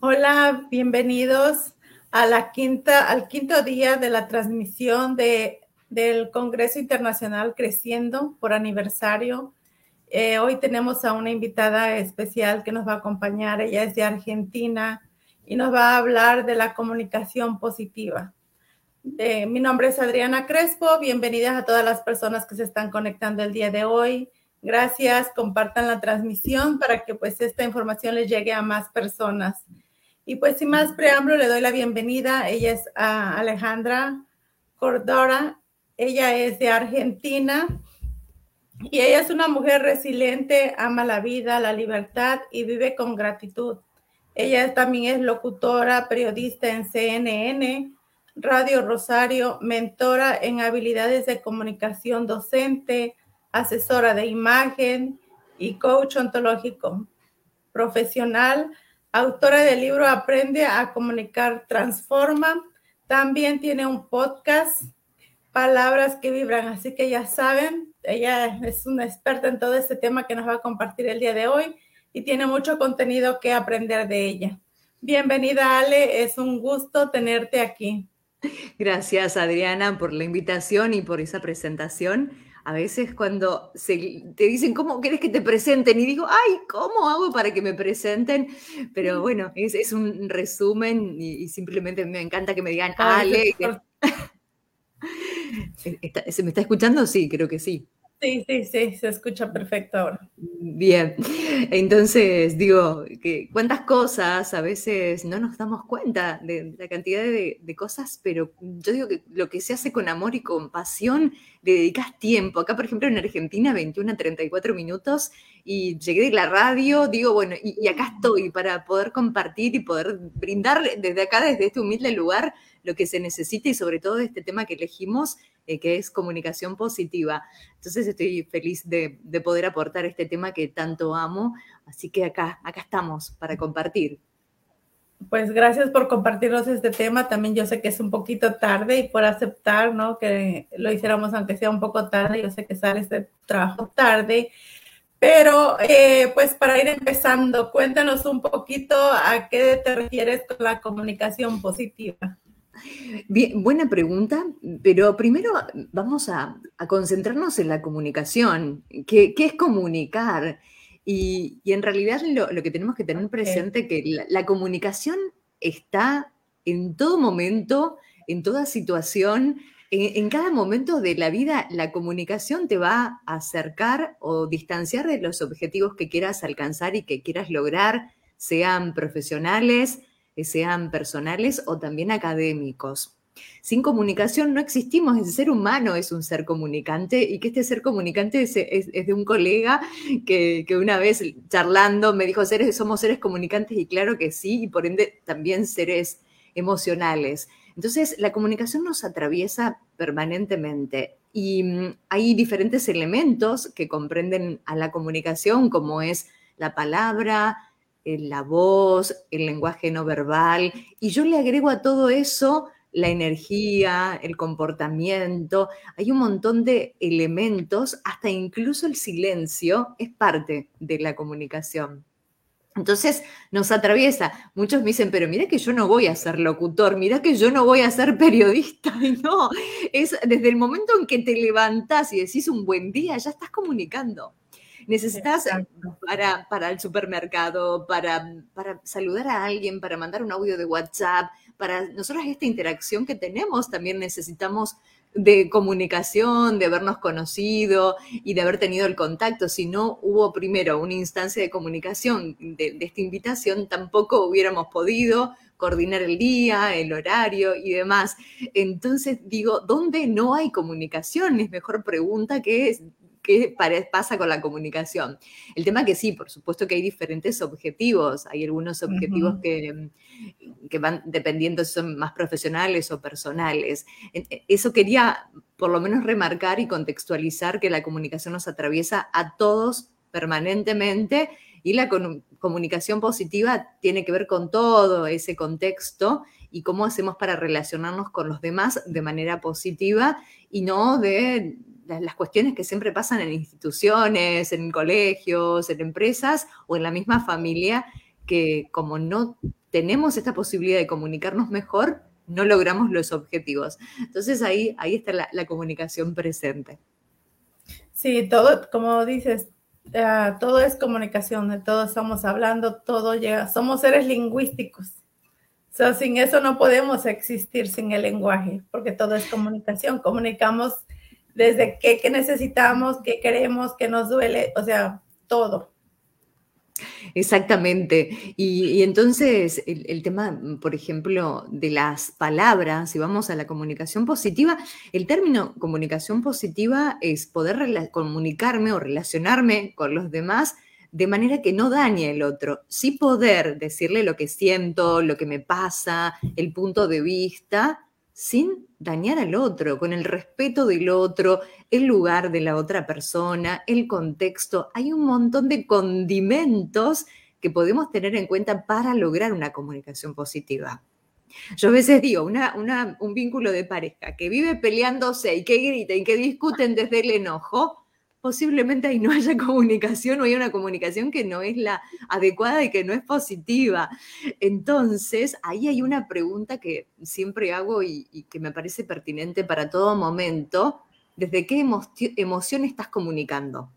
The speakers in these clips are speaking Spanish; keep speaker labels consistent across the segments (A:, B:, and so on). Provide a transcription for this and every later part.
A: Hola, bienvenidos a la quinta, al quinto día de la transmisión de, del Congreso Internacional Creciendo por aniversario. Eh, hoy tenemos a una invitada especial que nos va a acompañar. Ella es de Argentina y nos va a hablar de la comunicación positiva. Eh, mi nombre es Adriana Crespo. Bienvenidas a todas las personas que se están conectando el día de hoy. Gracias, compartan la transmisión para que pues esta información les llegue a más personas. Y pues sin más preámbulo, le doy la bienvenida. Ella es a Alejandra Cordora. Ella es de Argentina y ella es una mujer resiliente, ama la vida, la libertad y vive con gratitud. Ella también es locutora, periodista en CNN, Radio Rosario, mentora en habilidades de comunicación docente, asesora de imagen y coach ontológico profesional autora del libro Aprende a Comunicar Transforma. También tiene un podcast, Palabras que Vibran. Así que ya saben, ella es una experta en todo este tema que nos va a compartir el día de hoy y tiene mucho contenido que aprender de ella. Bienvenida, Ale. Es un gusto tenerte aquí.
B: Gracias, Adriana, por la invitación y por esa presentación a veces cuando te dicen, ¿cómo quieres que te presenten? Y digo, ay, ¿cómo hago para que me presenten? Pero bueno, es, un resumen y, simplemente me encanta que me digan, Ale. ¿Se me está escuchando? Sí, creo que sí.
A: Sí, sí, sí, se escucha perfecto ahora.
B: Bien, entonces digo, que cuántas cosas a veces no nos damos cuenta de, la cantidad de, cosas, pero yo digo que lo que se hace con amor y con pasión, le dedicas tiempo. Acá, por ejemplo, en Argentina, 21 a 34 minutos y llegué de la radio, digo, bueno, y, y acá estoy para poder compartir y poder brindar desde acá, desde este humilde lugar, lo que se necesita y sobre todo este tema que elegimos, eh, que es comunicación positiva. Entonces estoy feliz de, poder aportar este tema que tanto amo, así que acá, acá estamos para compartir.
A: Pues gracias por compartirnos este tema. También yo sé que es un poquito tarde y por aceptar, ¿no? Que lo hiciéramos aunque sea un poco tarde. Yo sé que sale este trabajo tarde. Pero eh, pues para ir empezando, cuéntanos un poquito a qué te refieres con la comunicación positiva.
B: Bien, buena pregunta, pero primero vamos a, concentrarnos en la comunicación. ¿Qué, es comunicar? Y, en realidad lo, que tenemos que tener presente es que la, comunicación está en todo momento, en toda situación, en, en, cada momento de la vida, la comunicación te va a acercar o distanciar de los objetivos que quieras alcanzar y que quieras lograr, sean profesionales, sean personales o también académicos. Sin comunicación no existimos, el ser humano es un ser comunicante y que este ser comunicante es, de un colega que, una vez charlando me dijo, seres, somos seres comunicantes y claro que sí, y por ende también seres emocionales. Entonces, la comunicación nos atraviesa permanentemente y mm, hay diferentes elementos que comprenden a la comunicación, como es la palabra, la voz, el lenguaje no verbal, y yo le agrego a todo eso la energía, el comportamiento, hay un montón de elementos, hasta incluso el silencio es parte de la comunicación. Entonces nos atraviesa. Muchos me dicen, pero mira que yo no voy a ser locutor, mira que yo no voy a ser periodista. Y no, es desde el momento en que te levantas y decís un buen día, ya estás comunicando. Necesitas para, para, el supermercado, para, para saludar a alguien, para mandar un audio de WhatsApp, para nosotros esta interacción que tenemos también necesitamos de comunicación, de habernos conocido y de haber tenido el contacto. Si no hubo primero una instancia de comunicación de, de, esta invitación, tampoco hubiéramos podido coordinar el día, el horario y demás. Entonces digo, ¿dónde no hay comunicación? Es mejor pregunta que es qué pasa con la comunicación. El tema que sí, por supuesto que hay diferentes objetivos, hay algunos objetivos que, que, van dependiendo si son más profesionales o personales. E, eso quería por lo menos remarcar y contextualizar que la comunicación nos atraviesa a todos permanentemente y la comunicación positiva tiene que ver con todo ese contexto y cómo hacemos para relacionarnos con los demás de manera positiva y no de las cuestiones que siempre pasan en instituciones, en colegios, en empresas o en la misma familia, que como no tenemos esta posibilidad de comunicarnos mejor, no logramos los objetivos. Entonces ahí, ahí está la, comunicación presente.
A: Sí, todo, como dices, eh, todo es comunicación, de todo estamos hablando, todo llega, somos seres lingüísticos. So, sin eso no podemos existir sin el lenguaje, porque todo es comunicación. Comunicamos desde qué, necesitamos, qué queremos, qué nos duele, o sea, todo.
B: Exactamente. Y, entonces el, tema, por ejemplo, de las palabras, si vamos a la comunicación positiva, el término comunicación positiva es poder comunicarme o relacionarme con los demás de manera que no dañe el otro, sí poder decirle lo que siento, lo que me pasa, el punto de vista, sin dañar al otro, con el respeto del otro, el lugar de la otra persona, el contexto. Hay un montón de condimentos que podemos tener en cuenta para lograr una comunicación positiva. Yo a veces digo, un vínculo de pareja que vive peleándose y que grita y que discuten desde el enojo, posiblemente ahí no haya comunicación o hay una comunicación que no es la adecuada y que no es positiva. Entonces, ahí hay una pregunta que siempre hago y, que me parece pertinente para todo momento. ¿Desde qué emoción estás comunicando?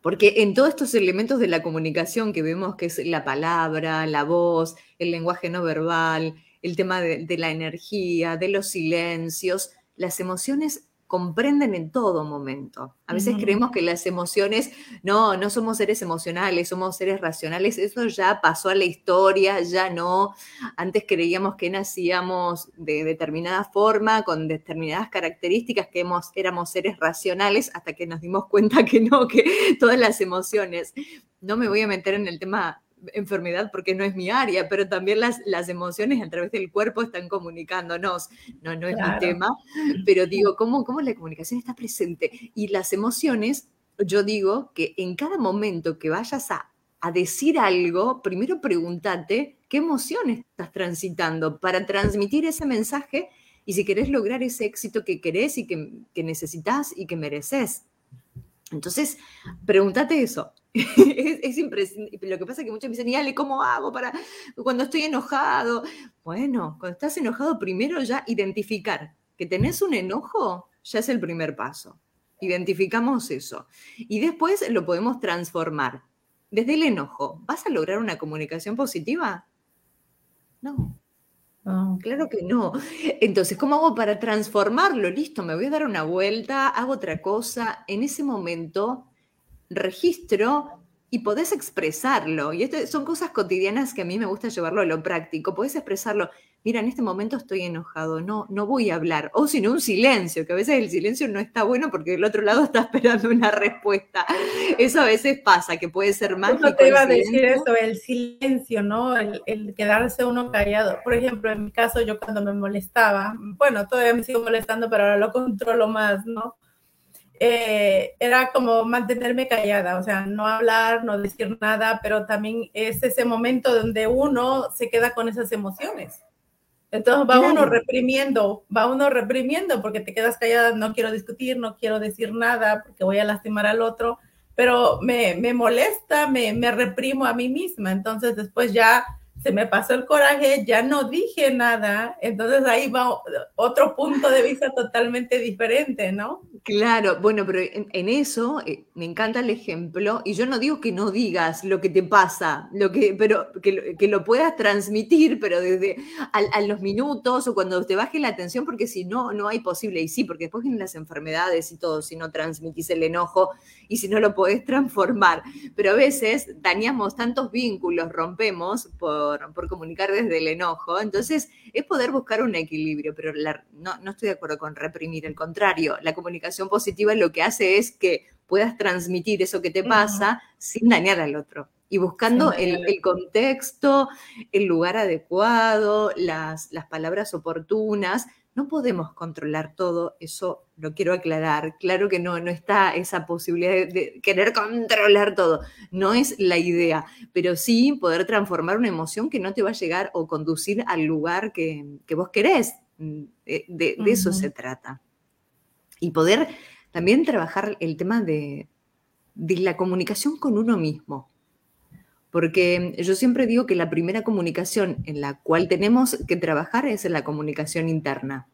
B: Porque en todos estos elementos de la comunicación que vemos que es la palabra, la voz, el lenguaje no verbal, el tema de la energía, de los silencios, las emociones comprenden en todo momento. A veces creemos que las emociones, no, no somos seres emocionales, somos seres racionales, eso ya pasó a la historia, ya no. Antes creíamos que nacíamos de determinada forma, con determinadas características, que éramos seres racionales, hasta que nos dimos cuenta que no, que todas las emociones, no me voy a meter en el tema enfermedad porque no es mi área, pero también las, las emociones a través del cuerpo están comunicándonos. No, no es mi tema, pero digo, ¿cómo, ¿cómo la comunicación está presente? Y las emociones, yo digo que en cada momento que vayas a, a decir algo, primero pregúntate qué emoción estás transitando para transmitir ese mensaje y si querés lograr ese éxito que querés y que, que necesitas y que mereces. Entonces, pregúntate eso. es, impresionante. Lo que pasa es que muchos me dicen, y ¿cómo hago para cuando estoy enojado? Bueno, cuando estás enojado, primero ya identificar que tenés un enojo, ya es el primer paso. Identificamos eso. Y después lo podemos transformar. Desde el enojo, ¿vas a lograr una comunicación positiva? No. Ah, claro que no. Entonces, ¿cómo hago para transformarlo? Listo, me voy a dar una vuelta, hago otra cosa. En ese momento, registro y podés expresarlo. Y esto son cosas cotidianas que a mí me gusta llevarlo a lo práctico. Podés expresarlo mira, en este momento estoy enojado, no, no voy a hablar. O si no, un silencio, que a veces el silencio no está bueno porque el otro lado está esperando una respuesta. Eso a veces pasa, que puede ser mágico.
A: No te iba a decir eso, el silencio, ¿no? El, quedarse uno callado. Por ejemplo, en mi caso, yo cuando me molestaba, bueno, todavía me sigo molestando, pero ahora lo controlo más, ¿no? Eh, era como mantenerme callada, o sea, no hablar, no decir nada, pero también es ese momento donde uno se queda con esas emociones. Entonces va uno reprimiendo, va uno reprimiendo porque te quedas callada, no quiero discutir, no quiero decir nada porque voy a lastimar al otro, pero me, me molesta, me, me reprimo a mí misma. Entonces después ya se me pasó el coraje, ya no dije nada, entonces ahí va otro punto de vista totalmente diferente, ¿no?
B: Claro, bueno, pero en, eso eh, me encanta el ejemplo, y yo no digo que no digas lo que te pasa, lo que, pero que, que lo puedas transmitir, pero desde a, los minutos o cuando te baje la atención, porque si no, no hay posible, y sí, porque después vienen las enfermedades y todo, si no transmitís el enojo y si no lo podés transformar, pero a veces dañamos tantos vínculos, rompemos por por, comunicar desde el enojo. Entonces, es poder buscar un equilibrio, pero no, no estoy de acuerdo con reprimir, al contrario, la comunicación positiva lo que hace es que puedas transmitir eso que te pasa sin dañar al otro. Y buscando el, el, contexto, el lugar adecuado, las, las palabras oportunas, no podemos controlar todo, eso lo quiero aclarar. Claro que no, no está esa posibilidad de, querer controlar todo, no es la idea, pero sí poder transformar una emoción que no te va a llegar o conducir al lugar que, vos querés. Mm, de, eso se trata. Y poder también trabajar el tema de, de la comunicación con uno mismo. Porque yo siempre digo que la primera comunicación en la cual tenemos que trabajar es en la comunicación interna,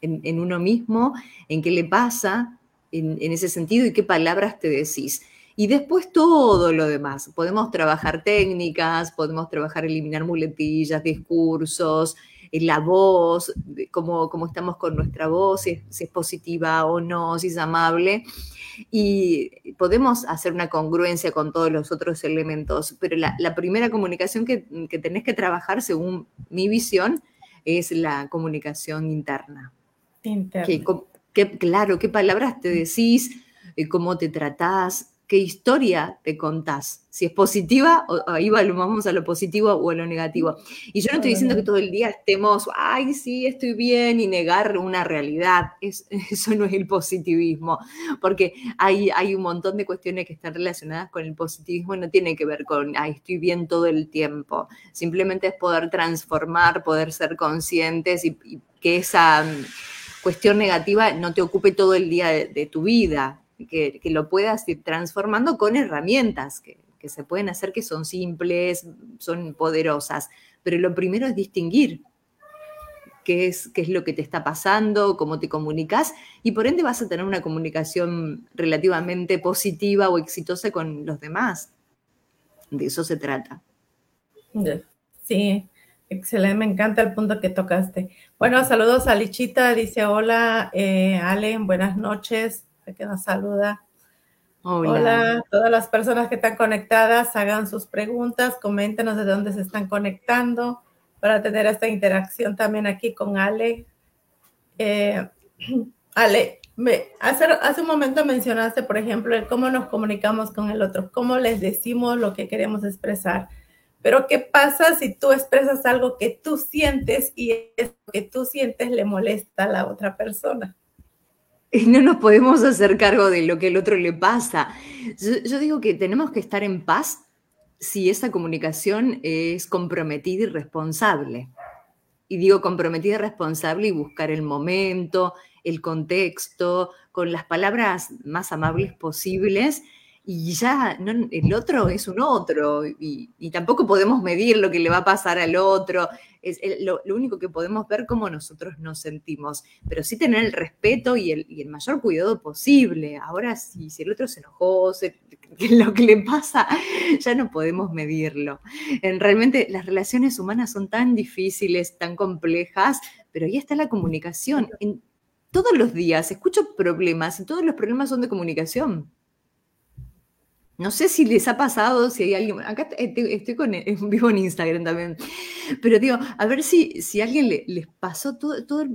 B: en, uno mismo, en qué le pasa en, en ese sentido y qué palabras te decís. Y después todo lo demás. Podemos trabajar técnicas, podemos trabajar eliminar muletillas, discursos, la voz, cómo, cómo estamos con nuestra voz, si es, positiva o no, si es amable. Y podemos hacer una congruencia con todos los otros elementos, pero la, primera comunicación que, tenés que trabajar, según mi visión, es la comunicación interna. Interna. claro, qué palabras te decís, eh, cómo te tratás, qué historia te contás, si es positiva, o ahí vamos a lo positivo o a lo negativo. Y yo no estoy diciendo que todo el día estemos, ay, sí, estoy bien, y negar una realidad. eso no es el positivismo, porque hay, hay un montón de cuestiones que están relacionadas con el positivismo y no tiene que ver con, ay, estoy bien todo el tiempo. Simplemente es poder transformar, poder ser conscientes y, que esa mm, cuestión negativa no te ocupe todo el día de tu vida que, lo puedas ir transformando con herramientas que, se pueden hacer que son simples, son poderosas. Pero lo primero es distinguir qué es, qué es lo que te está pasando, cómo te comunicas, y por ende vas a tener una comunicación relativamente positiva o exitosa con los demás. De eso se trata.
A: Sí, excelente, me encanta el punto que tocaste. Bueno, saludos a Lichita, dice hola, eh, buenas noches que nos saluda. Hola. todas las personas que están conectadas, hagan sus preguntas, coméntenos de dónde se están conectando para tener esta interacción también aquí con Ale. Eh, Ale, me, hace, hace un momento mencionaste, por ejemplo, el cómo nos comunicamos con el otro, cómo les decimos lo que queremos expresar. Pero ¿qué pasa si tú expresas algo que tú sientes y eso que tú sientes le molesta a la otra persona?
B: no nos podemos hacer cargo de lo que el otro le pasa. Yo, digo que tenemos que estar en paz si esa comunicación es comprometida y responsable. Y digo comprometida y responsable y buscar el momento, el contexto, con las palabras más amables posibles y ya el otro es un otro y, tampoco podemos medir lo que le va a pasar al otro. Es lo, único que podemos ver cómo nosotros nos sentimos, pero sí tener el respeto y el, mayor cuidado posible. Ahora, si, si el otro se enojó, lo que le pasa, ya no podemos medirlo. En, realmente las relaciones humanas son tan difíciles, tan complejas, pero ahí está la comunicación. En, todos los días escucho problemas y todos los problemas son de comunicación. No sé si les ha pasado, si hay alguien, acá estoy, con, vivo en Instagram también, pero digo, a ver si, si alguien les pasó todo, todo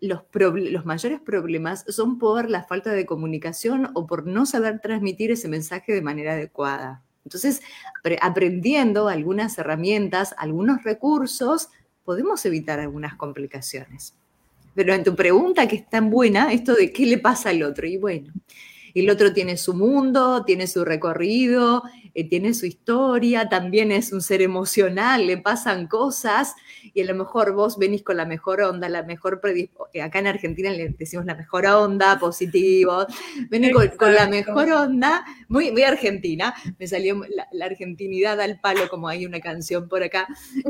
B: los, los mayores problemas son por la falta de comunicación o por no saber transmitir ese mensaje de manera adecuada. Entonces, aprendiendo algunas herramientas, algunos recursos, podemos evitar algunas complicaciones. Pero en tu pregunta, que es tan buena, esto de qué le pasa al otro, y bueno, el otro tiene su mundo, tiene su recorrido, eh, tiene su historia, también es un ser emocional, le pasan cosas y a lo mejor vos venís con la mejor onda, la mejor eh, acá en Argentina le decimos la mejor onda, positivo, venís con, la mejor onda, muy, muy argentina, me salió la, argentinidad al palo como hay una canción por acá,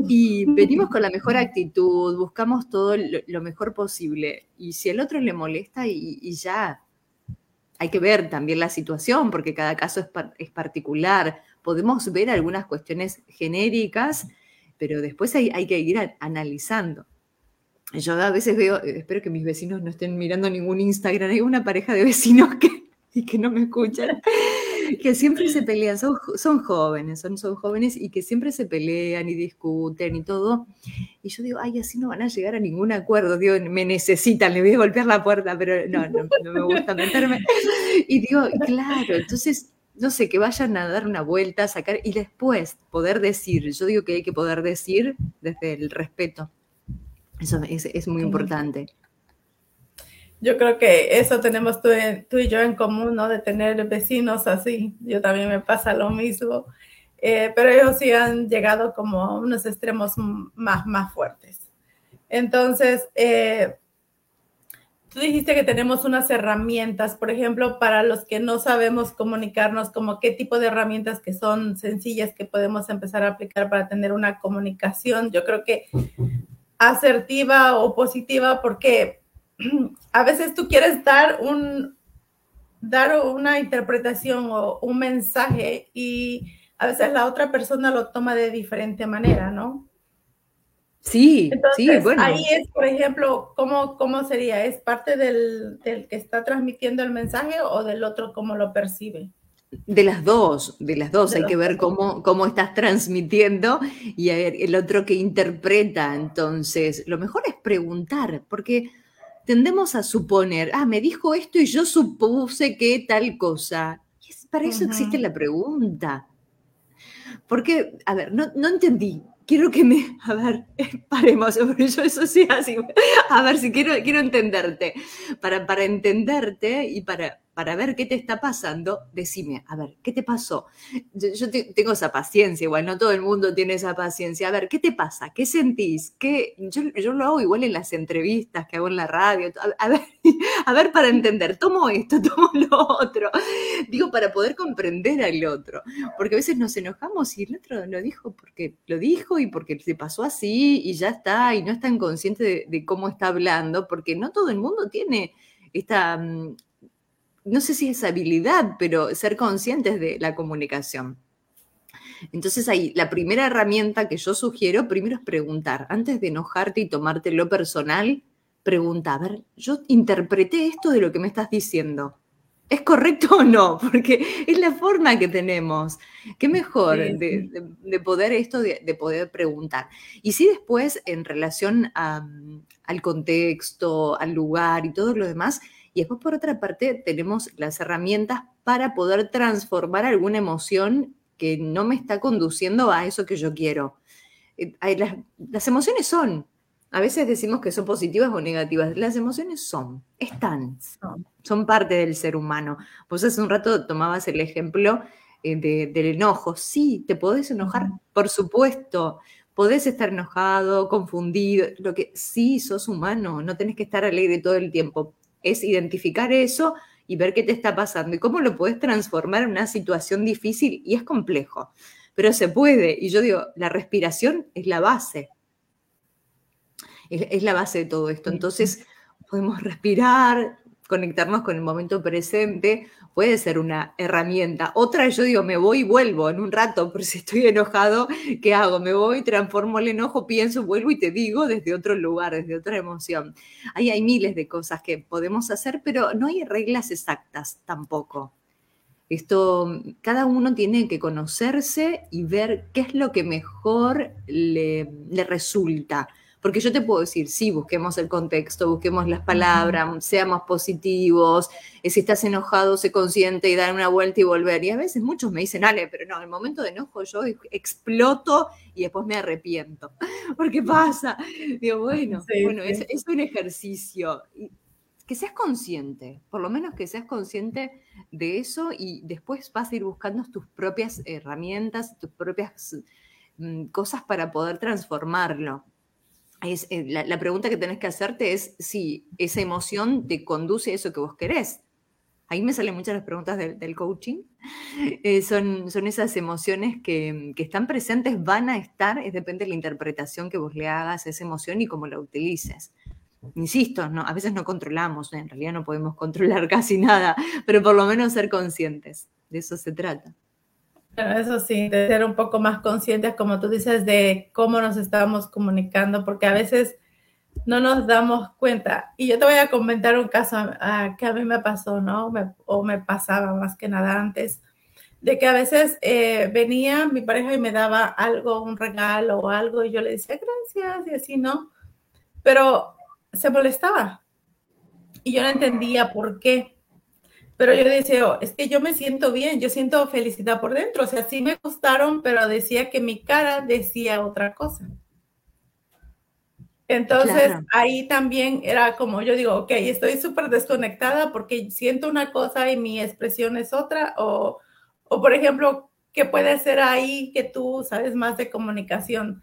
B: y venimos con la mejor actitud, buscamos todo lo, mejor posible y si el otro le molesta y ya hay que ver también la situación, porque cada caso es, particular. Podemos ver algunas cuestiones genéricas, pero después hay, que ir analizando. Yo a veces veo, espero que mis vecinos no estén mirando ningún Instagram, hay una pareja de vecinos que, que no me escuchan, que siempre se pelean, son, son jóvenes, son, son jóvenes y que siempre se pelean y discuten y todo. Y yo digo, ay, así no van a llegar a ningún acuerdo, digo, me necesitan, le voy a golpear la puerta, pero no, no, no me gusta meterme. Y digo, claro, entonces no sé, que vayan a dar una vuelta, a sacar y después poder decir. Yo digo que hay que poder decir desde el respeto. Eso es, es muy importante.
A: Yo creo que eso tenemos tú, y yo en común, ¿no? De tener vecinos así. Yo también me pasa lo mismo. Eh, pero ellos sí han llegado como a unos extremos más, más fuertes. Entonces, eh, tú dijiste que tenemos unas herramientas, por ejemplo, para los que no sabemos comunicarnos, como qué tipo de herramientas que son sencillas que podemos empezar a aplicar para tener una comunicación, yo creo que asertiva o positiva, porque a veces tú quieres dar un dar una interpretación o un mensaje y a veces la otra persona lo toma de diferente manera, ¿no?
B: Sí, sí, bueno.
A: Ahí es, por ejemplo, ¿cómo, cómo sería? ¿Es parte del, del, que está transmitiendo el mensaje o del otro cómo lo percibe?
B: De las dos, de las dos. Hay que ver cómo, cómo estás transmitiendo y el otro que interpreta. Entonces, lo mejor es preguntar, porque tendemos a suponer, ah, me dijo esto y yo supuse que tal cosa. Y para eso existe la pregunta. Porque, a ver, no, no entendí quiero que me, a ver, paremos, yo eso sí así, a ver si quiero, quiero entenderte, para, para entenderte y para, para ver qué te está pasando, decime, a ver, ¿qué te pasó? Yo, tengo esa paciencia, igual no todo el mundo tiene esa paciencia. A ver, ¿qué te pasa? ¿Qué sentís? ¿Qué? Yo, lo hago igual en las entrevistas que hago en la radio. A, ver, a ver, para entender, tomo esto, tomo lo otro. Digo, para poder comprender al otro. Porque a veces nos enojamos y el otro lo dijo porque lo dijo y porque se pasó así y ya está, y no es tan consciente de, de cómo está hablando, porque no todo el mundo tiene esta mm, no sé si es habilidad, pero ser conscientes de la comunicación. Entonces ahí, la primera herramienta que yo sugiero primero es preguntar. Antes de enojarte y tomarte lo personal, pregunta, a ver, yo interpreté esto de lo que me estás diciendo. ¿Es correcto o no? Porque es la forma que tenemos. Qué mejor De, poder esto, de, poder preguntar. Y si después, en relación al contexto, al lugar y todo lo demás, y después, por otra parte, tenemos las herramientas para poder transformar alguna emoción que no me está conduciendo a eso que yo quiero. Eh, las, emociones son, a veces decimos que son positivas o negativas, las emociones son, están, son, parte del ser humano. Vos hace un rato tomabas el ejemplo eh, del enojo. Sí, te podés enojar, por supuesto. Podés estar enojado, confundido, lo que sí, sos humano, no tenés que estar alegre todo el tiempo, es identificar eso y ver qué te está pasando y cómo lo puedes transformar en una situación difícil y es complejo, pero se puede. Y yo digo, la respiración es la base, es, la base de todo esto. Entonces, podemos respirar, conectarnos con el momento presente puede ser una herramienta. Otra, yo digo, me voy y vuelvo en un rato, pero si estoy enojado, ¿qué hago? Me voy, transformo el enojo, pienso, vuelvo y te digo desde otro lugar, desde otra emoción. Ahí hay miles de cosas que podemos hacer, pero no hay reglas exactas tampoco. Esto, cada uno tiene que conocerse y ver qué es lo que mejor le, le resulta porque yo te puedo decir, sí, busquemos el contexto, busquemos las palabras, seamos positivos, eh, si estás enojado, se consciente y dar una vuelta y volver. Y a veces muchos me dicen, Ale, pero no, en el momento de enojo yo exploto y después me arrepiento. ¿Por qué pasa? Digo, bueno, bueno Es, es un ejercicio que seas consciente, por lo menos que seas consciente de eso y después vas a ir buscando tus propias herramientas, tus propias mm, cosas para poder transformarlo. Eh, la, pregunta que tenés que hacerte es si esa emoción te conduce a eso que vos querés. Ahí me salen muchas las preguntas del, coaching. Eh, son, son esas emociones que, están presentes, van a estar, es depende de la interpretación que vos le hagas a esa emoción y cómo la utilices. Insisto, no, a veces no controlamos, en realidad no podemos controlar casi nada, pero por lo menos ser conscientes, de eso se trata.
A: Eso sí, de ser un poco más conscientes, como tú dices, de cómo nos estamos comunicando, porque a veces no nos damos cuenta. Y yo te voy a comentar un caso que a mí me pasó, ¿no? o me pasaba más que nada antes, de que a veces eh, venía mi pareja y me daba algo, un regalo o algo, y yo le decía gracias y así, ¿no? Pero se molestaba. Y yo no entendía por qué. Pero yo decía, oh, es que yo me siento bien, yo siento felicidad por dentro. O sea, sí me gustaron, pero decía que mi cara decía otra cosa. Entonces ahí también era como yo digo, ok, estoy súper desconectada porque siento una cosa y mi expresión es otra. O, o por ejemplo, ¿qué puede ser ahí que tú sabes más de comunicación?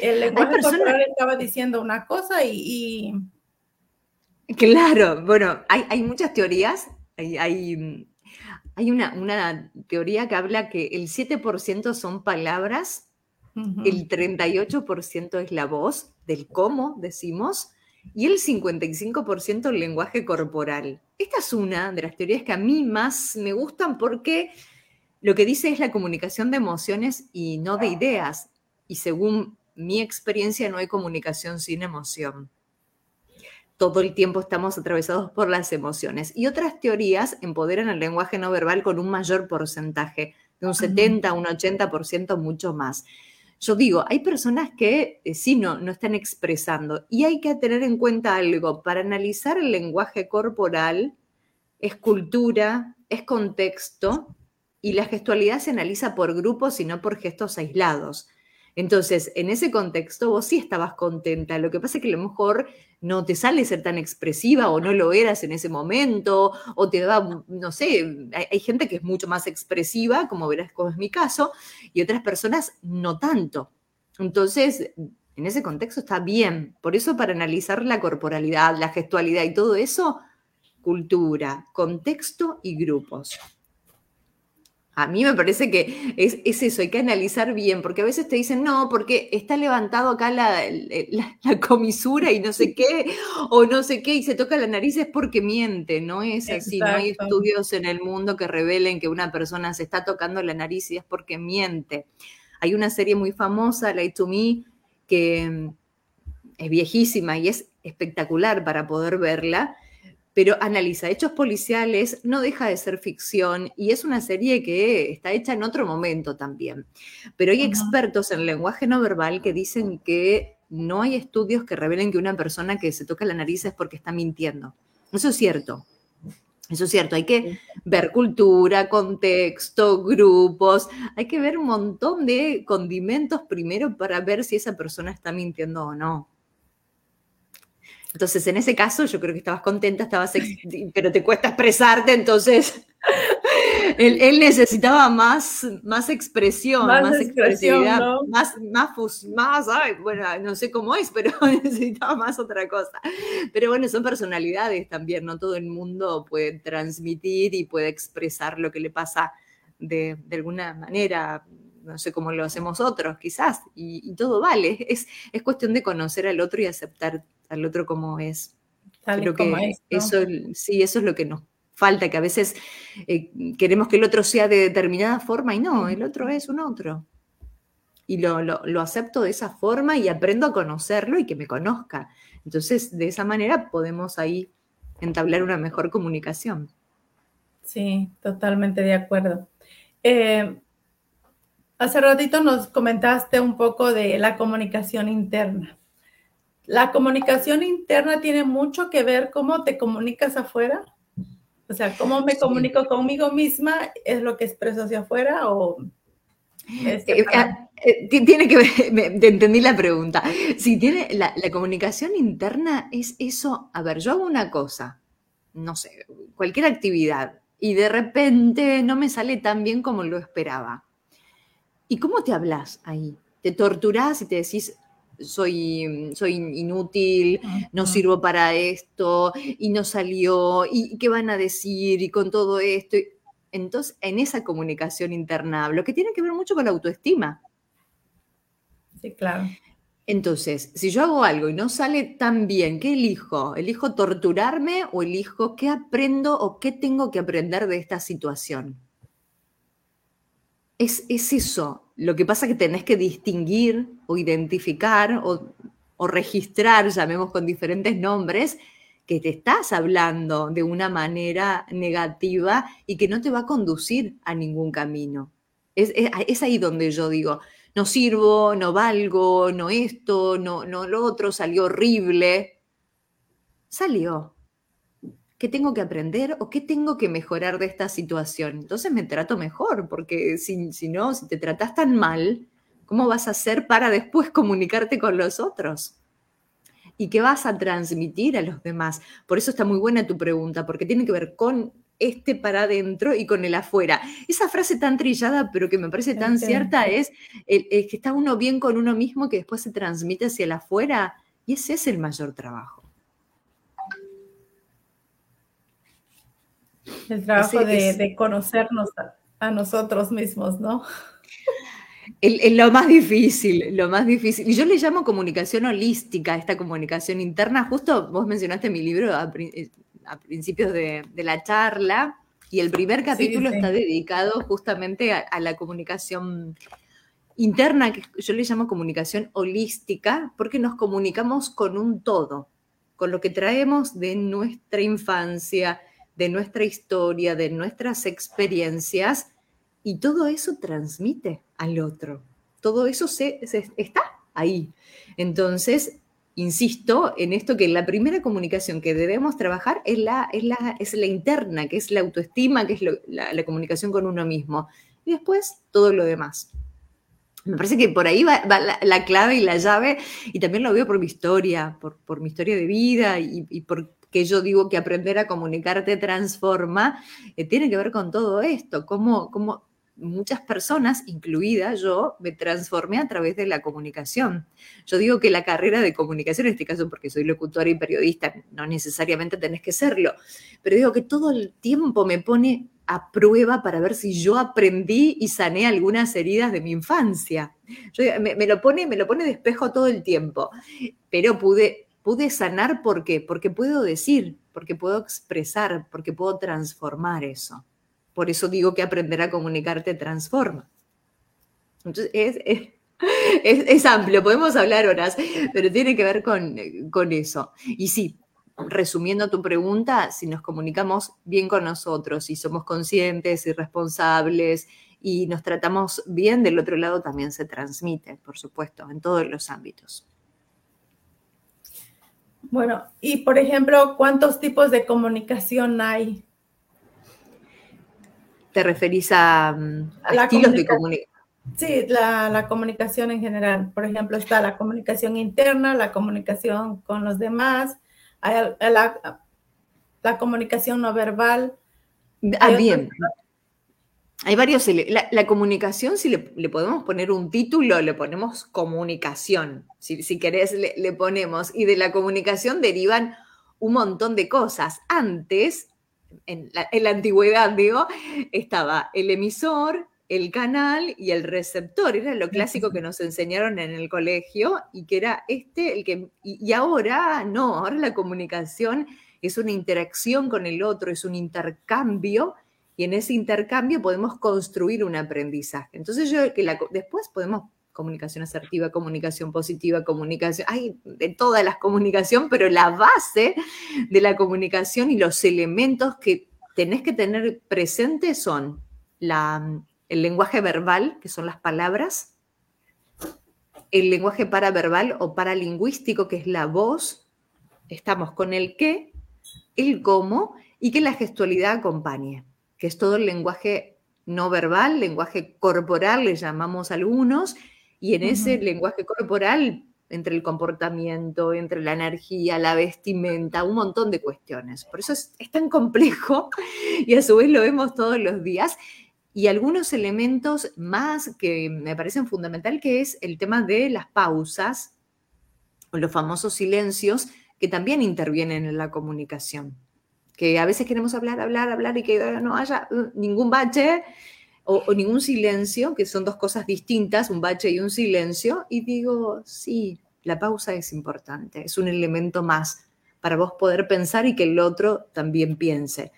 A: El lenguaje corporal estaba diciendo una cosa y
B: Claro, bueno, hay, muchas teorías. Hay, hay, una, una, teoría que habla que el 7% son palabras, el 38% es la voz, del cómo decimos, y el 55% el lenguaje corporal. Esta es una de las teorías que a mí más me gustan porque lo que dice es la comunicación de emociones y no de ideas. Y según mi experiencia, no hay comunicación sin emoción. Todo el tiempo estamos atravesados por las emociones. Y otras teorías empoderan el lenguaje no verbal con un mayor porcentaje, de un 70 a un 80%, mucho más. Yo digo, hay personas que eh, sí no, no están expresando y hay que tener en cuenta algo. Para analizar el lenguaje corporal es cultura, es contexto y la gestualidad se analiza por grupos y no por gestos aislados. Entonces, en ese contexto vos sí estabas contenta. Lo que pasa es que a lo mejor no te sale ser tan expresiva o no lo eras en ese momento o te da, no sé, hay, gente que es mucho más expresiva, como verás, como es mi caso, y otras personas no tanto. Entonces, en ese contexto está bien. Por eso para analizar la corporalidad, la gestualidad y todo eso, cultura, contexto y grupos. A mí me parece que es, eso, hay que analizar bien, porque a veces te dicen, no, porque está levantado acá la, comisura y no sé qué, o no sé qué, y se toca la nariz, es porque miente, no es así, no hay estudios en el mundo que revelen que una persona se está tocando la nariz y es porque miente. Hay una serie muy famosa, Light to Me, que mm, es viejísima y es espectacular para poder verla, pero analiza hechos policiales, no deja de ser ficción y es una serie que está hecha en otro momento también. Pero hay expertos en lenguaje no verbal que dicen que no hay estudios que revelen que una persona que se toca la nariz es porque está mintiendo. Eso es cierto. Eso es cierto, hay que ver cultura, contexto, grupos, hay que ver un montón de condimentos primero para ver si esa persona está mintiendo o no. Entonces, en ese caso, yo creo que estabas contenta, estabas pero te cuesta expresarte, entonces él, necesitaba más, más expresión, más, expresividad, más, más, más, bueno, no sé cómo es, pero necesitaba más otra cosa. Pero bueno, son personalidades también, no todo el mundo puede transmitir y puede expresar lo que le pasa de, de alguna manera no sé cómo lo hacemos otros, quizás, y, todo vale. Es, es cuestión de conocer al otro y aceptar al otro como es. Creo que eso, sí, eso es lo que nos falta, que a veces eh, queremos que el otro sea de determinada forma y no, el otro es un otro. Y lo, lo, acepto de esa forma y aprendo a conocerlo y que me conozca. Entonces, de esa manera podemos ahí entablar una mejor comunicación.
A: Sí, totalmente de acuerdo. Eh, hace ratito nos comentaste un poco de la comunicación interna la comunicación interna tiene mucho que ver cómo te comunicas afuera. O sea, cómo me comunico conmigo misma es lo que expreso hacia afuera o...
B: Este, eh, eh, eh, tiene que ver, te entendí la pregunta. Si tiene la, la comunicación interna es eso, a ver, yo hago una cosa, no sé, cualquier actividad, y de repente no me sale tan bien como lo esperaba. ¿Y cómo te hablas ahí? ¿Te torturás y te decís, soy, soy inútil, no sirvo para esto, y no salió, y qué van a decir, y con todo esto. Entonces, en esa comunicación interna lo que tiene que ver mucho con la autoestima.
A: Sí, claro.
B: Entonces, si yo hago algo y no sale tan bien, ¿qué elijo? ¿Elijo torturarme o elijo qué aprendo o qué tengo que aprender de esta situación? Es, es eso, lo que pasa es que tenés que distinguir o identificar o, registrar, llamemos con diferentes nombres, que te estás hablando de una manera negativa y que no te va a conducir a ningún camino. Es, es, ahí donde yo digo, no sirvo, no valgo, no esto, no, no lo otro, salió horrible. Salió. ¿Qué tengo que aprender o qué tengo que mejorar de esta situación? Entonces me trato mejor, porque si, si no, si te tratas tan mal, ¿cómo vas a hacer para después comunicarte con los otros? ¿Y qué vas a transmitir a los demás? Por eso está muy buena tu pregunta, porque tiene que ver con este para adentro y con el afuera. Esa frase tan trillada, pero que me parece tan cierta, es, que está uno bien con uno mismo que después se transmite hacia el afuera, y ese es el mayor trabajo.
A: El trabajo de, conocernos a, nosotros mismos, ¿no?
B: Es lo más difícil, lo más difícil. Y yo le llamo comunicación holística, esta comunicación interna. Justo vos mencionaste mi libro a, eh, principios de, la charla y el primer capítulo está dedicado justamente a, la comunicación interna, que yo le llamo comunicación holística, porque nos comunicamos con un todo, con lo que traemos de nuestra infancia, de nuestra historia, de nuestras experiencias, y todo eso transmite al otro. Todo eso se, está ahí. Entonces, insisto en esto que la primera comunicación que debemos trabajar es la, interna, que es la autoestima, que es la, comunicación con uno mismo. Y después todo lo demás. Me parece que por ahí va, la, clave y la llave, y también lo veo por mi historia, por, por mi historia de vida y, y porque yo digo que aprender a comunicarte transforma, eh, tiene que ver con todo esto, cómo, cómo muchas personas, incluida yo, me transformé a través de la comunicación. Yo digo que la carrera de comunicación, en este caso porque soy locutora y periodista, no necesariamente tenés que serlo, pero digo que todo el tiempo me pone a prueba para ver si yo aprendí y sané algunas heridas de mi infancia. me, lo pone, me lo pone de espejo todo el tiempo, pero pude, pude sanar ¿por qué? Porque puedo decir, porque puedo expresar, porque puedo transformar eso. Por eso digo que aprender a comunicarte transforma. Entonces, es, amplio, podemos hablar horas, pero tiene que ver con, con eso. Y sí, resumiendo tu pregunta, si nos comunicamos bien con nosotros, si somos conscientes y responsables y nos tratamos bien, del otro lado también se transmite, por supuesto, en todos los ámbitos.
A: Bueno, y por ejemplo, ¿cuántos tipos de comunicación hay?
B: ¿Te referís a, mm, estilos de comunicación?
A: Sí, la, comunicación en general. Por ejemplo, está la comunicación interna, la comunicación con los demás, la, la comunicación no verbal.
B: Ah, bien. Hay varios. La, comunicación, si le, podemos poner un título, le ponemos comunicación. Si, si querés, le, ponemos. Y de la comunicación derivan un montón de cosas. Antes en la, antigüedad, digo, estaba el emisor, el canal y el receptor. Era lo clásico que nos enseñaron en el colegio y que era este el que... Y, ahora no, ahora la comunicación es una interacción con el otro, es un intercambio y en ese intercambio podemos construir un aprendizaje. Entonces yo que después podemos comunicación asertiva, comunicación positiva, comunicación, hay de toda la comunicación, pero la base de la comunicación y los elementos que tenés que tener presentes son la, el lenguaje verbal, que son las palabras, el lenguaje paraverbal o paralingüístico, que es la voz, estamos con el qué, el cómo y que la gestualidad acompañe, que es todo el lenguaje no verbal, lenguaje corporal, le llamamos algunos, y en ese lenguaje corporal, entre el comportamiento, entre la energía, la vestimenta, un montón de cuestiones. Por eso es, tan complejo y a su vez lo vemos todos los días. Y algunos elementos más que me parecen fundamental, que es el tema de las pausas o los famosos silencios que también intervienen en la comunicación. Que a veces queremos hablar, hablar, hablar y que no haya uh, ningún bache o, ningún silencio, que son dos cosas distintas, un bache y un silencio, y digo, sí, la pausa es importante, es un elemento más para vos poder pensar y que el otro también piense.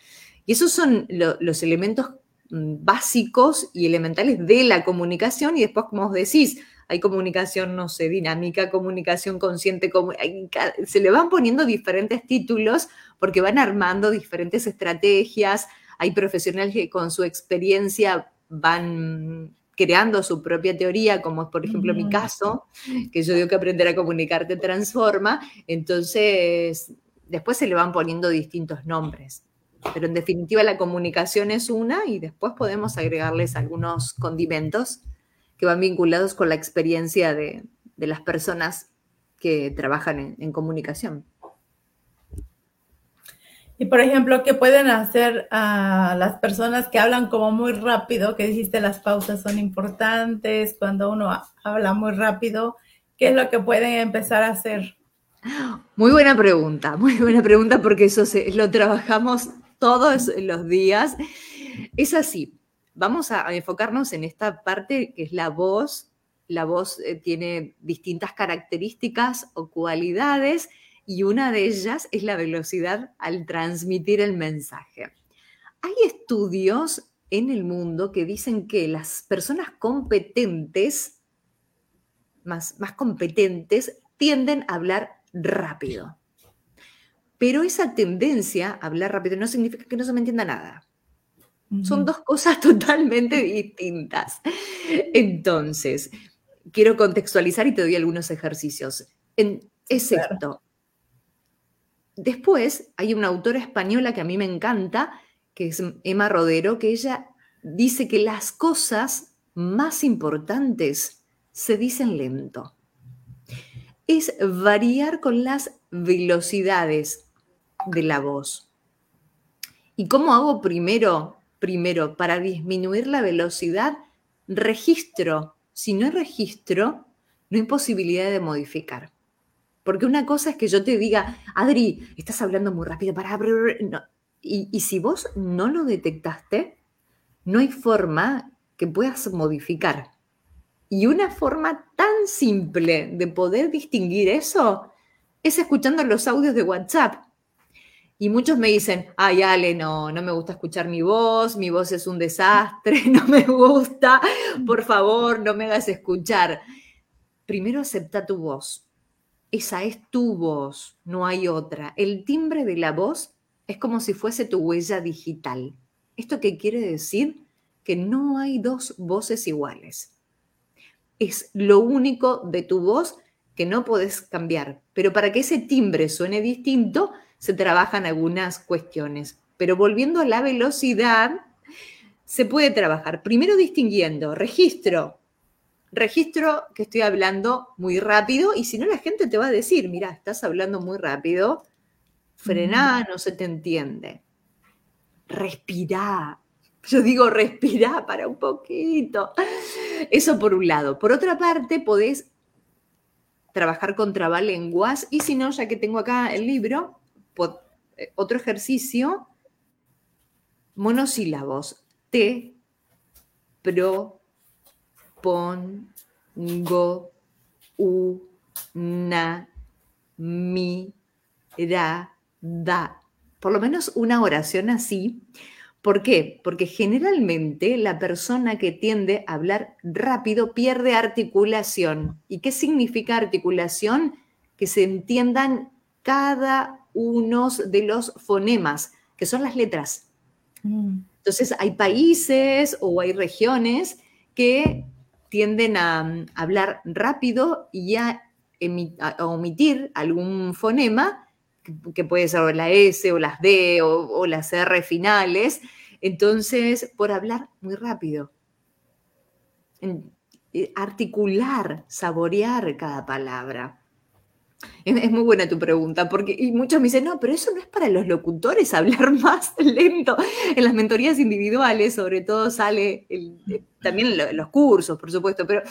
B: Y esos son los elementos mm, básicos y elementales de la comunicación y después, como vos decís, hay comunicación, no sé, dinámica, comunicación consciente, se le van poniendo diferentes títulos porque van armando diferentes estrategias, hay profesionales que con su experiencia van creando su propia teoría, como es por ejemplo mi caso, que yo digo que aprender a comunicar te transforma, entonces después se le van poniendo distintos nombres. Pero en definitiva la comunicación es una y después podemos agregarles algunos condimentos que van vinculados con la experiencia de, las personas que trabajan en comunicación.
A: Y por ejemplo, ¿qué pueden hacer a las personas que hablan como muy rápido? Que dijiste las pausas son importantes, cuando uno habla muy rápido, ¿qué es lo que pueden empezar a hacer?
B: Muy buena pregunta, muy buena pregunta porque eso lo trabajamos todos los días. Es así. Vamos a enfocarnos en esta parte que es la voz. La voz eh, tiene distintas características o cualidades y una de ellas es la velocidad al transmitir el mensaje. Hay estudios en el mundo que dicen que las personas competentes, más, más competentes, tienden a hablar rápido. Pero esa tendencia a hablar rápido no significa que no se me entienda nada. Son dos cosas totalmente distintas. Entonces, quiero contextualizar y te doy algunos ejercicios. En, es esto. Después hay una autora española que a mí me encanta, que es Emma Rodero, que ella dice que las cosas más importantes se dicen lento. Es variar con las velocidades de la voz. ¿Y cómo hago primero? Primero, para disminuir la velocidad, registro. Si no registro, no hay posibilidad de modificar. Porque una cosa es que yo te diga, Adri, estás hablando muy rápido, para... Y, y si vos no lo detectaste, no hay forma que puedas modificar. Y una forma tan simple de poder distinguir eso es escuchando los audios de WhatsApp. Y muchos me dicen, ay, Ale, no, no me gusta escuchar mi voz, mi voz es un desastre, no me gusta, por favor, no me hagas escuchar. Primero acepta tu voz. Esa es tu voz, no hay otra. El timbre de la voz es como si fuese tu huella digital. ¿Esto qué quiere decir? Que no hay dos voces iguales. Es lo único de tu voz que no podés cambiar. Pero para que ese timbre suene distinto, se trabajan algunas cuestiones. Pero volviendo a la velocidad, se puede trabajar primero distinguiendo registro, registro que estoy hablando muy rápido y si no la gente te va a decir, mira, estás hablando muy rápido, frená, no se te entiende. Respirá. Yo digo respirá para un poquito. Eso por un lado. Por otra parte, podés trabajar con trabalenguas y si no, ya que tengo acá el libro, otro ejercicio, monosílabos. Te, pro, pon, go, u, na, mi, ra, da. Por lo menos una oración así. ¿Por qué? Porque generalmente la persona que tiende a hablar rápido pierde articulación. ¿Y qué significa articulación? Que se entiendan cada unos de los fonemas, que son las letras. Mm. Entonces, hay países o hay regiones que tienden a, mm, hablar rápido y a, omitir algún fonema, que, puede ser la S o las D o, o las R finales, entonces, por hablar muy rápido. Eh, articular, saborear cada palabra. Es, muy buena tu pregunta, porque y muchos me dicen, no, pero eso no es para los locutores hablar más lento. En las mentorías individuales, sobre todo, sale eh, también los cursos, por supuesto, pero,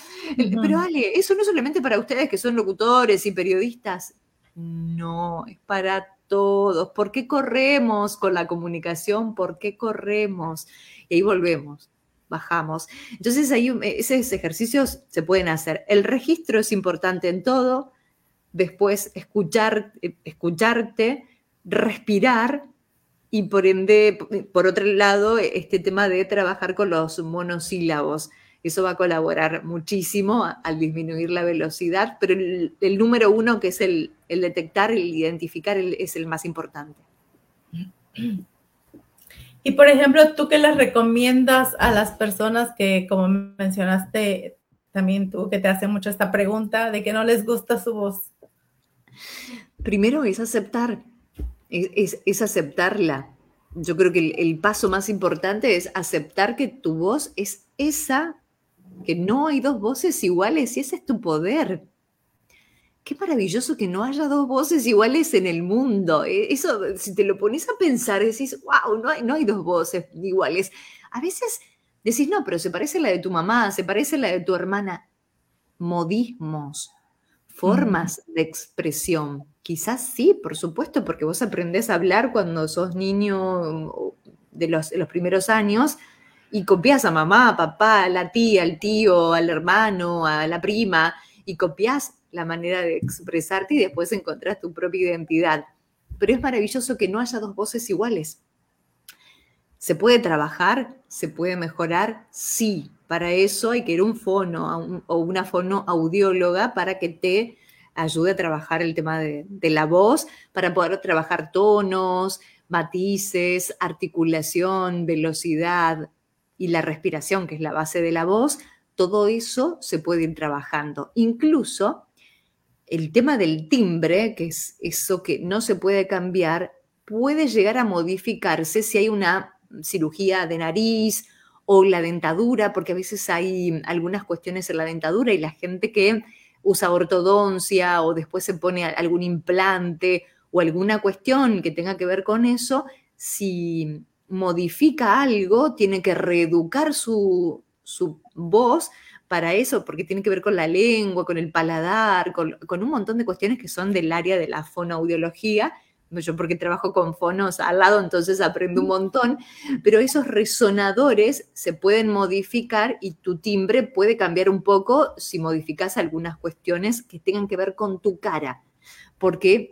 B: pero Ale, eso no es solamente para ustedes que son locutores y periodistas. No, es para todos. ¿Por qué corremos con la comunicación? ¿Por qué corremos? Y ahí volvemos bajamos. Entonces, ahí esos ejercicios se pueden hacer. El registro es importante en todo después eh, escucharte, respirar y por ende, por otro lado, este tema de trabajar con los monosílabos. Eso va a colaborar muchísimo al disminuir la velocidad, pero el, número uno, que es el, detectar, el identificar, es el más importante.
A: Y por ejemplo, ¿tú qué les recomiendas a las personas que, como mencionaste, también tú que te hacen mucho esta pregunta de que no les gusta su voz?
B: Primero es aceptar, es, aceptarla. Yo creo que el, paso más importante es aceptar que tu voz es esa, que no hay dos voces iguales y ese es tu poder. Qué maravilloso que no haya dos voces iguales en el mundo. E, eso, si te lo pones a pensar, decís, wow, no hay, no hay dos voces iguales. A veces decís, no, pero se parece la de tu mamá, se parece la de tu hermana. Modismos, formas de expresión. Quizás sí, por supuesto, porque vos aprendés a hablar cuando sos niño de los, de los primeros años y copias a mamá, a papá, a la tía, al tío, al hermano, a la prima, y copias la manera de expresarte y después encontrás tu propia identidad. Pero es maravilloso que no haya dos voces iguales. ¿Se puede trabajar? ¿Se puede mejorar? Sí. Para eso hay que ir a un fono o una fonoaudióloga para que te ayude a trabajar el tema de, de la voz, para poder trabajar tonos, matices, articulación, velocidad y la respiración, que es la base de la voz. Todo eso se puede ir trabajando. Incluso el tema del timbre, que es eso que no se puede cambiar, puede llegar a modificarse si hay una cirugía de nariz o la dentadura, porque a veces hay algunas cuestiones en la dentadura y la gente que usa ortodoncia o después se pone algún implante o alguna cuestión que tenga que ver con eso, si modifica algo, tiene que reeducar su, su voz para eso, porque tiene que ver con la lengua, con el paladar, con, con, un montón de cuestiones que son del área de la fonoaudiología yo porque trabajo con fonos al lado, entonces aprendo un montón, pero esos resonadores se pueden modificar y tu timbre puede cambiar un poco si modificas algunas cuestiones que tengan que ver con tu cara, porque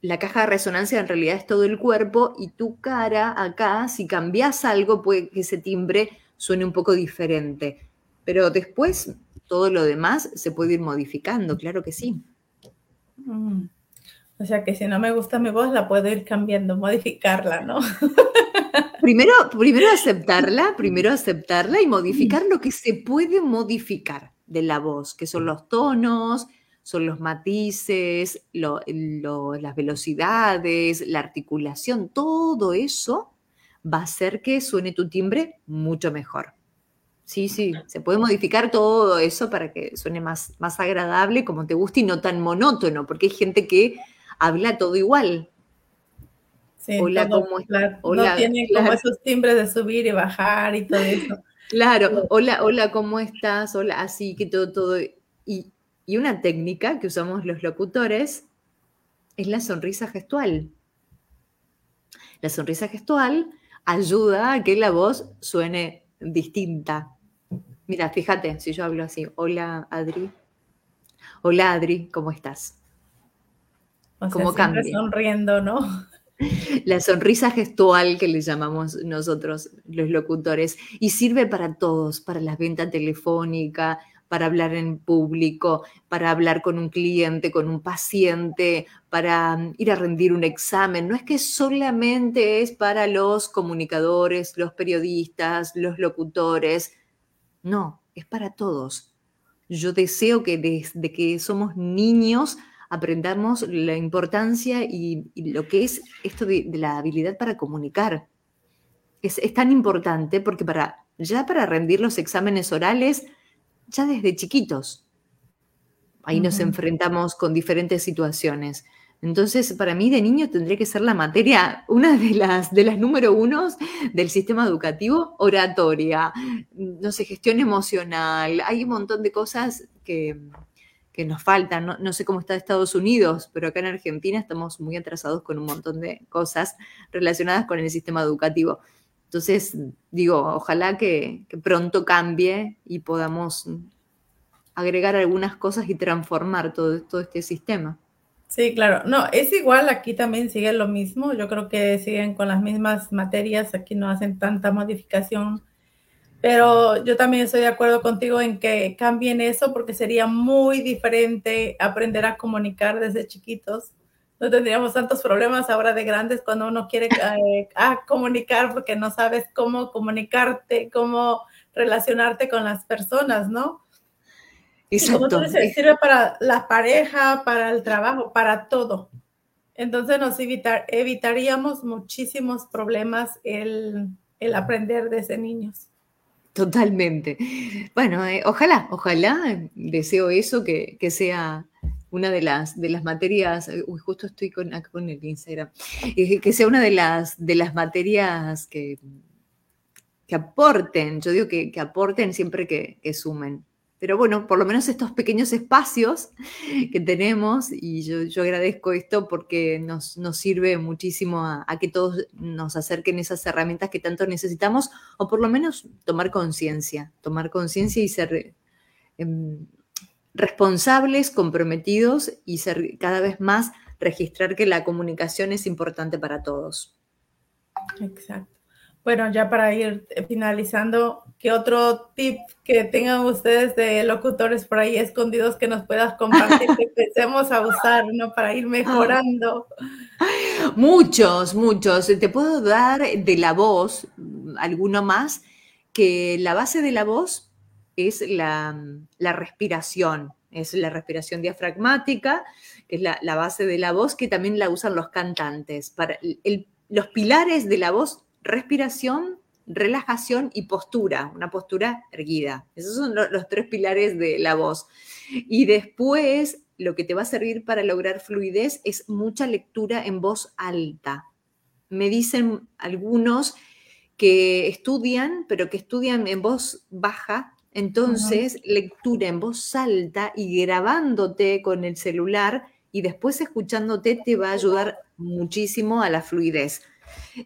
B: la caja de resonancia en realidad es todo el cuerpo y tu cara acá, si cambias algo, puede que ese timbre suene un poco diferente, pero después todo lo demás se puede ir modificando, claro que sí.
A: Mm. O sea que si no me gusta mi voz, la puedo ir cambiando, modificarla, ¿no?
B: Primero, primero aceptarla, primero aceptarla y modificar lo que se puede modificar de la voz, que son los tonos, son los matices, las velocidades, la articulación, todo eso va a hacer que suene tu timbre mucho mejor. Sí, sí, se puede modificar todo eso para que suene más, más agradable, como te guste y no tan monótono, porque hay gente que habla todo igual.
A: Sí, hola, ¿cómo estás? no tiene como esos timbres de subir y bajar y todo eso.
B: Claro, hola, hola, ¿cómo estás? Hola, así que todo, todo. Y, y una técnica que usamos los locutores es la sonrisa gestual. La sonrisa gestual ayuda a que la voz suene distinta. Mira, fíjate, si yo hablo así, hola Adri, hola Adri, ¿cómo estás?
A: Como cambia. sonriendo, ¿no?
B: La sonrisa gestual que le llamamos nosotros los locutores y sirve para todos, para la venta telefónica, para hablar en público, para hablar con un cliente, con un paciente, para mm, ir a rendir un examen. No es que solamente es para los comunicadores, los periodistas, los locutores. No, es para todos. Yo deseo que desde que somos niños aprendamos la importancia y, lo que es esto de, la habilidad para comunicar. Es, tan importante porque para, ya para rendir los exámenes orales, ya desde chiquitos, ahí nos enfrentamos con diferentes situaciones. Entonces, para mí de niño tendría que ser la materia, una de las, de las número uno del sistema educativo, oratoria, no sé, gestión emocional. Hay un montón de cosas que, que nos faltan. No, sé cómo está Estados Unidos, pero acá en Argentina estamos muy atrasados con un montón de cosas relacionadas con el sistema educativo. Entonces, digo, ojalá que, pronto cambie y podamos agregar algunas cosas y transformar todo, todo este sistema.
A: Sí, claro. No, es igual, aquí también sigue lo mismo. Yo creo que siguen con las mismas materias, aquí no hacen tanta modificación pero yo también estoy de acuerdo contigo en que cambien eso porque sería muy diferente aprender a comunicar desde chiquitos. No tendríamos tantos problemas ahora de grandes cuando uno quiere eh, comunicar porque no sabes cómo comunicarte, cómo relacionarte con las personas, ¿no? Exacto. como tú dices, sirve para la pareja, para el trabajo, para todo. Entonces nos evitar, evitaríamos muchísimos problemas el, el aprender desde niños.
B: Totalmente. Bueno, eh, ojalá, ojalá, deseo eso, que, sea una de las, de las materias, eh, uy, justo estoy con, con el Instagram, eh, que sea una de las, de las materias que, que aporten, yo digo que, aporten siempre que, sumen. Pero bueno, por lo menos estos pequeños espacios que tenemos, y yo, agradezco esto porque nos, sirve muchísimo a, que todos nos acerquen esas herramientas que tanto necesitamos, o por lo menos tomar conciencia, tomar conciencia y ser em, responsables, comprometidos y ser cada vez más registrar que la comunicación es importante para todos.
A: Exacto. Bueno, ya para ir finalizando, ¿qué otro tip que tengan ustedes de locutores por ahí escondidos que nos puedas compartir que empecemos a usar, ¿no? Para ir mejorando.
B: Muchos, muchos. Te puedo dar de la voz alguno más, que la base de la voz es la, respiración, es la respiración diafragmática, que es la, base de la voz, que también la usan los cantantes. Para los pilares de la voz respiración, relajación y postura, una postura erguida. Esos son los tres pilares de la voz. Y después, lo que te va a servir para lograr fluidez es mucha lectura en voz alta. Me dicen algunos que estudian, pero que estudian en voz baja, entonces lectura en voz alta y grabándote con el celular y después escuchándote te va a ayudar muchísimo a la fluidez.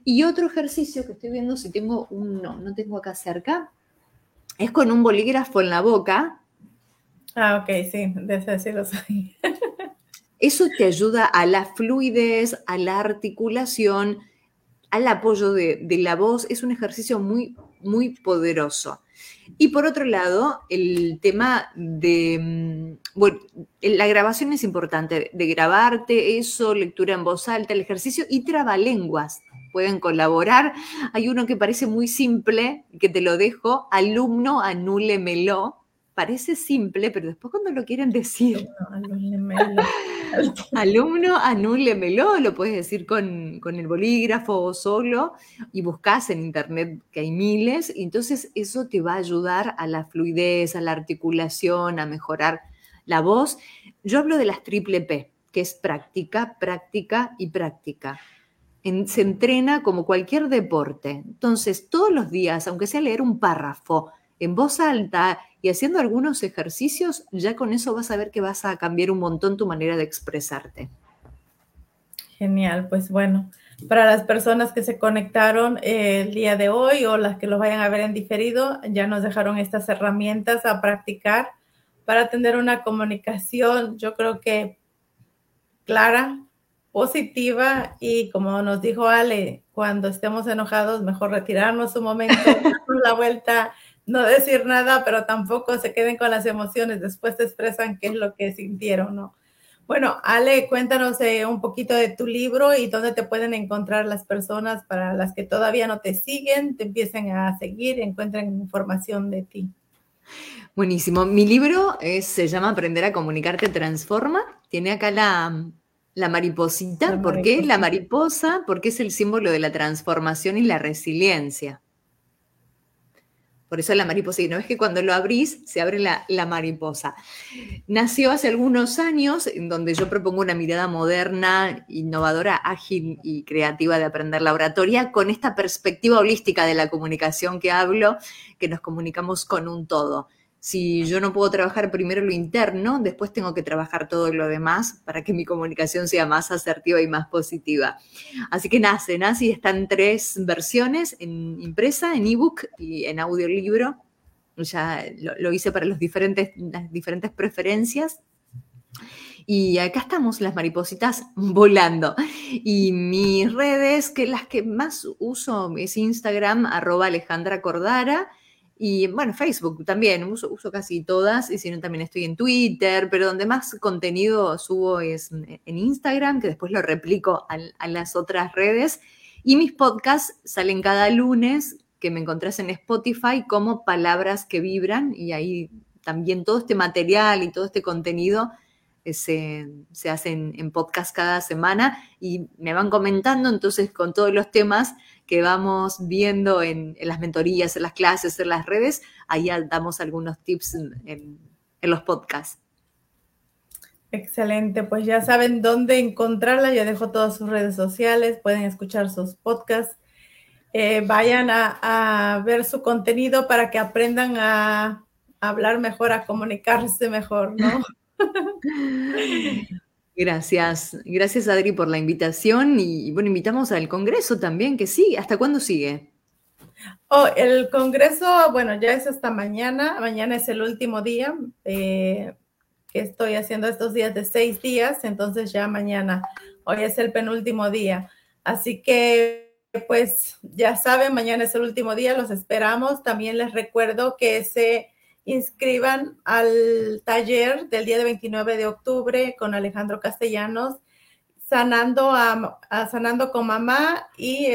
B: Y otro ejercicio que estoy viendo, si tengo uno, no tengo acá cerca, es con un bolígrafo en la boca.
A: Ah, ok, sí, desde sí lo soy.
B: Eso te ayuda a la fluidez, a la articulación, al apoyo de, de, la voz. Es un ejercicio muy, muy poderoso. Y por otro lado, el tema de, mm, bueno, la grabación es importante, de grabarte eso, lectura en voz alta, el ejercicio y trabalenguas pueden colaborar. Hay uno que parece muy simple, que te lo dejo, alumno anúlemelo. Parece simple, pero después cuando lo quieren decir, alumno anúlemelo, lo puedes decir con, con, el bolígrafo o solo y buscas en internet que hay miles, y entonces eso te va a ayudar a la fluidez, a la articulación, a mejorar la voz. Yo hablo de las triple P, que es práctica, práctica y práctica se entrena como cualquier deporte. Entonces, todos los días, aunque sea leer un párrafo en voz alta y haciendo algunos ejercicios, ya con eso vas a ver que vas a cambiar un montón tu manera de expresarte.
A: Genial, pues bueno, para las personas que se conectaron eh, el día de hoy o las que lo vayan a ver en diferido, ya nos dejaron estas herramientas a practicar para tener una comunicación, yo creo que clara, positiva y como nos dijo Ale, cuando estemos enojados, mejor retirarnos un momento, darnos la vuelta, no decir nada, pero tampoco se queden con las emociones, después te expresan qué es lo que sintieron, ¿no? Bueno, Ale, cuéntanos eh, un poquito de tu libro y dónde te pueden encontrar las personas para las que todavía no te siguen, te empiecen a seguir, encuentren información de ti.
B: Buenísimo. Mi libro se llama Aprender a comunicarte transforma. Tiene acá la, la mariposita, ¿por qué la mariposa? Porque es el símbolo de la transformación y la resiliencia. Por eso la mariposa, y no es que cuando lo abrís se abre la, la, mariposa. Nació hace algunos años, en donde yo propongo una mirada moderna, innovadora, ágil y creativa de aprender la oratoria, con esta perspectiva holística de la comunicación que hablo, que nos comunicamos con un todo si yo no puedo trabajar primero lo interno, después tengo que trabajar todo lo demás para que mi comunicación sea más asertiva y más positiva. Así que nace, nace y está en tres versiones, en impresa, en ebook y en audiolibro. Ya lo, hice para los diferentes, las diferentes preferencias. Y acá estamos, las maripositas volando. Y mis redes, que las que más uso es Instagram, arroba Alejandra Cordara y bueno, Facebook también, uso, casi todas, y si no, también estoy en Twitter, pero donde más contenido subo es en Instagram, que después lo replico a, las otras redes. Y mis podcasts salen cada lunes, que me encontrás en Spotify como Palabras que Vibran, y ahí también todo este material y todo este contenido se, se hace en, podcast cada semana y me van comentando, entonces con todos los temas que vamos viendo en, las mentorías, en las clases, en las redes, ahí damos algunos tips en, los podcasts.
A: Excelente, pues ya saben dónde encontrarla, ya dejo todas sus redes sociales, pueden escuchar sus podcasts, eh, vayan a, ver su contenido para que aprendan a, hablar mejor, a comunicarse mejor, ¿no?
B: Gracias, gracias Adri por la invitación y bueno, invitamos al Congreso también, que sigue, ¿hasta cuándo sigue?
A: Oh, el Congreso, bueno, ya es hasta mañana, mañana es el último día eh, que estoy haciendo estos días de seis días, entonces ya mañana, hoy es el penúltimo día, así que pues ya saben, mañana es el último día, los esperamos, también les recuerdo que se inscriban al taller del día de 29 de octubre con Alejandro Castellanos, sanando, a, sanando con mamá y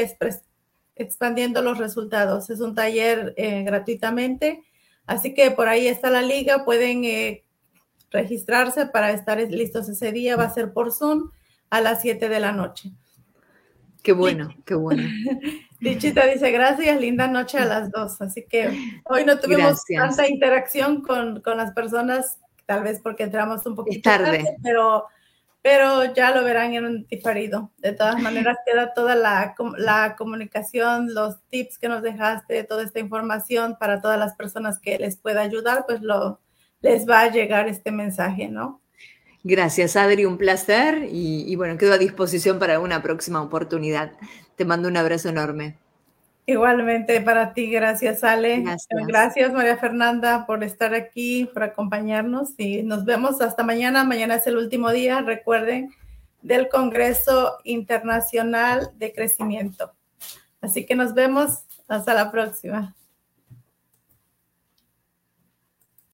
A: expandiendo los resultados. Es un taller eh, gratuitamente, así que por ahí está la liga, pueden eh, registrarse para estar listos ese día, va a ser por Zoom a las 7 de la noche.
B: Qué bueno, qué bueno.
A: Dichita dice, gracias, linda noche a las dos. Así que hoy no tuvimos tanta interacción con, las personas, tal vez porque entramos un poquito tarde, pero, pero ya lo verán en un diferido. De todas maneras, queda toda la, la comunicación, los tips que nos dejaste, toda esta información para todas las personas que les pueda ayudar, pues lo, les va a llegar este mensaje, ¿no?
B: Gracias, Adri, un placer y, bueno, quedo a disposición para una próxima oportunidad. Te mando un abrazo enorme.
A: Igualmente para ti, gracias Ale. Gracias. gracias. María Fernanda por estar aquí, por acompañarnos y nos vemos hasta mañana. Mañana es el último día, recuerden, del Congreso Internacional de Crecimiento. Así que nos vemos hasta la próxima.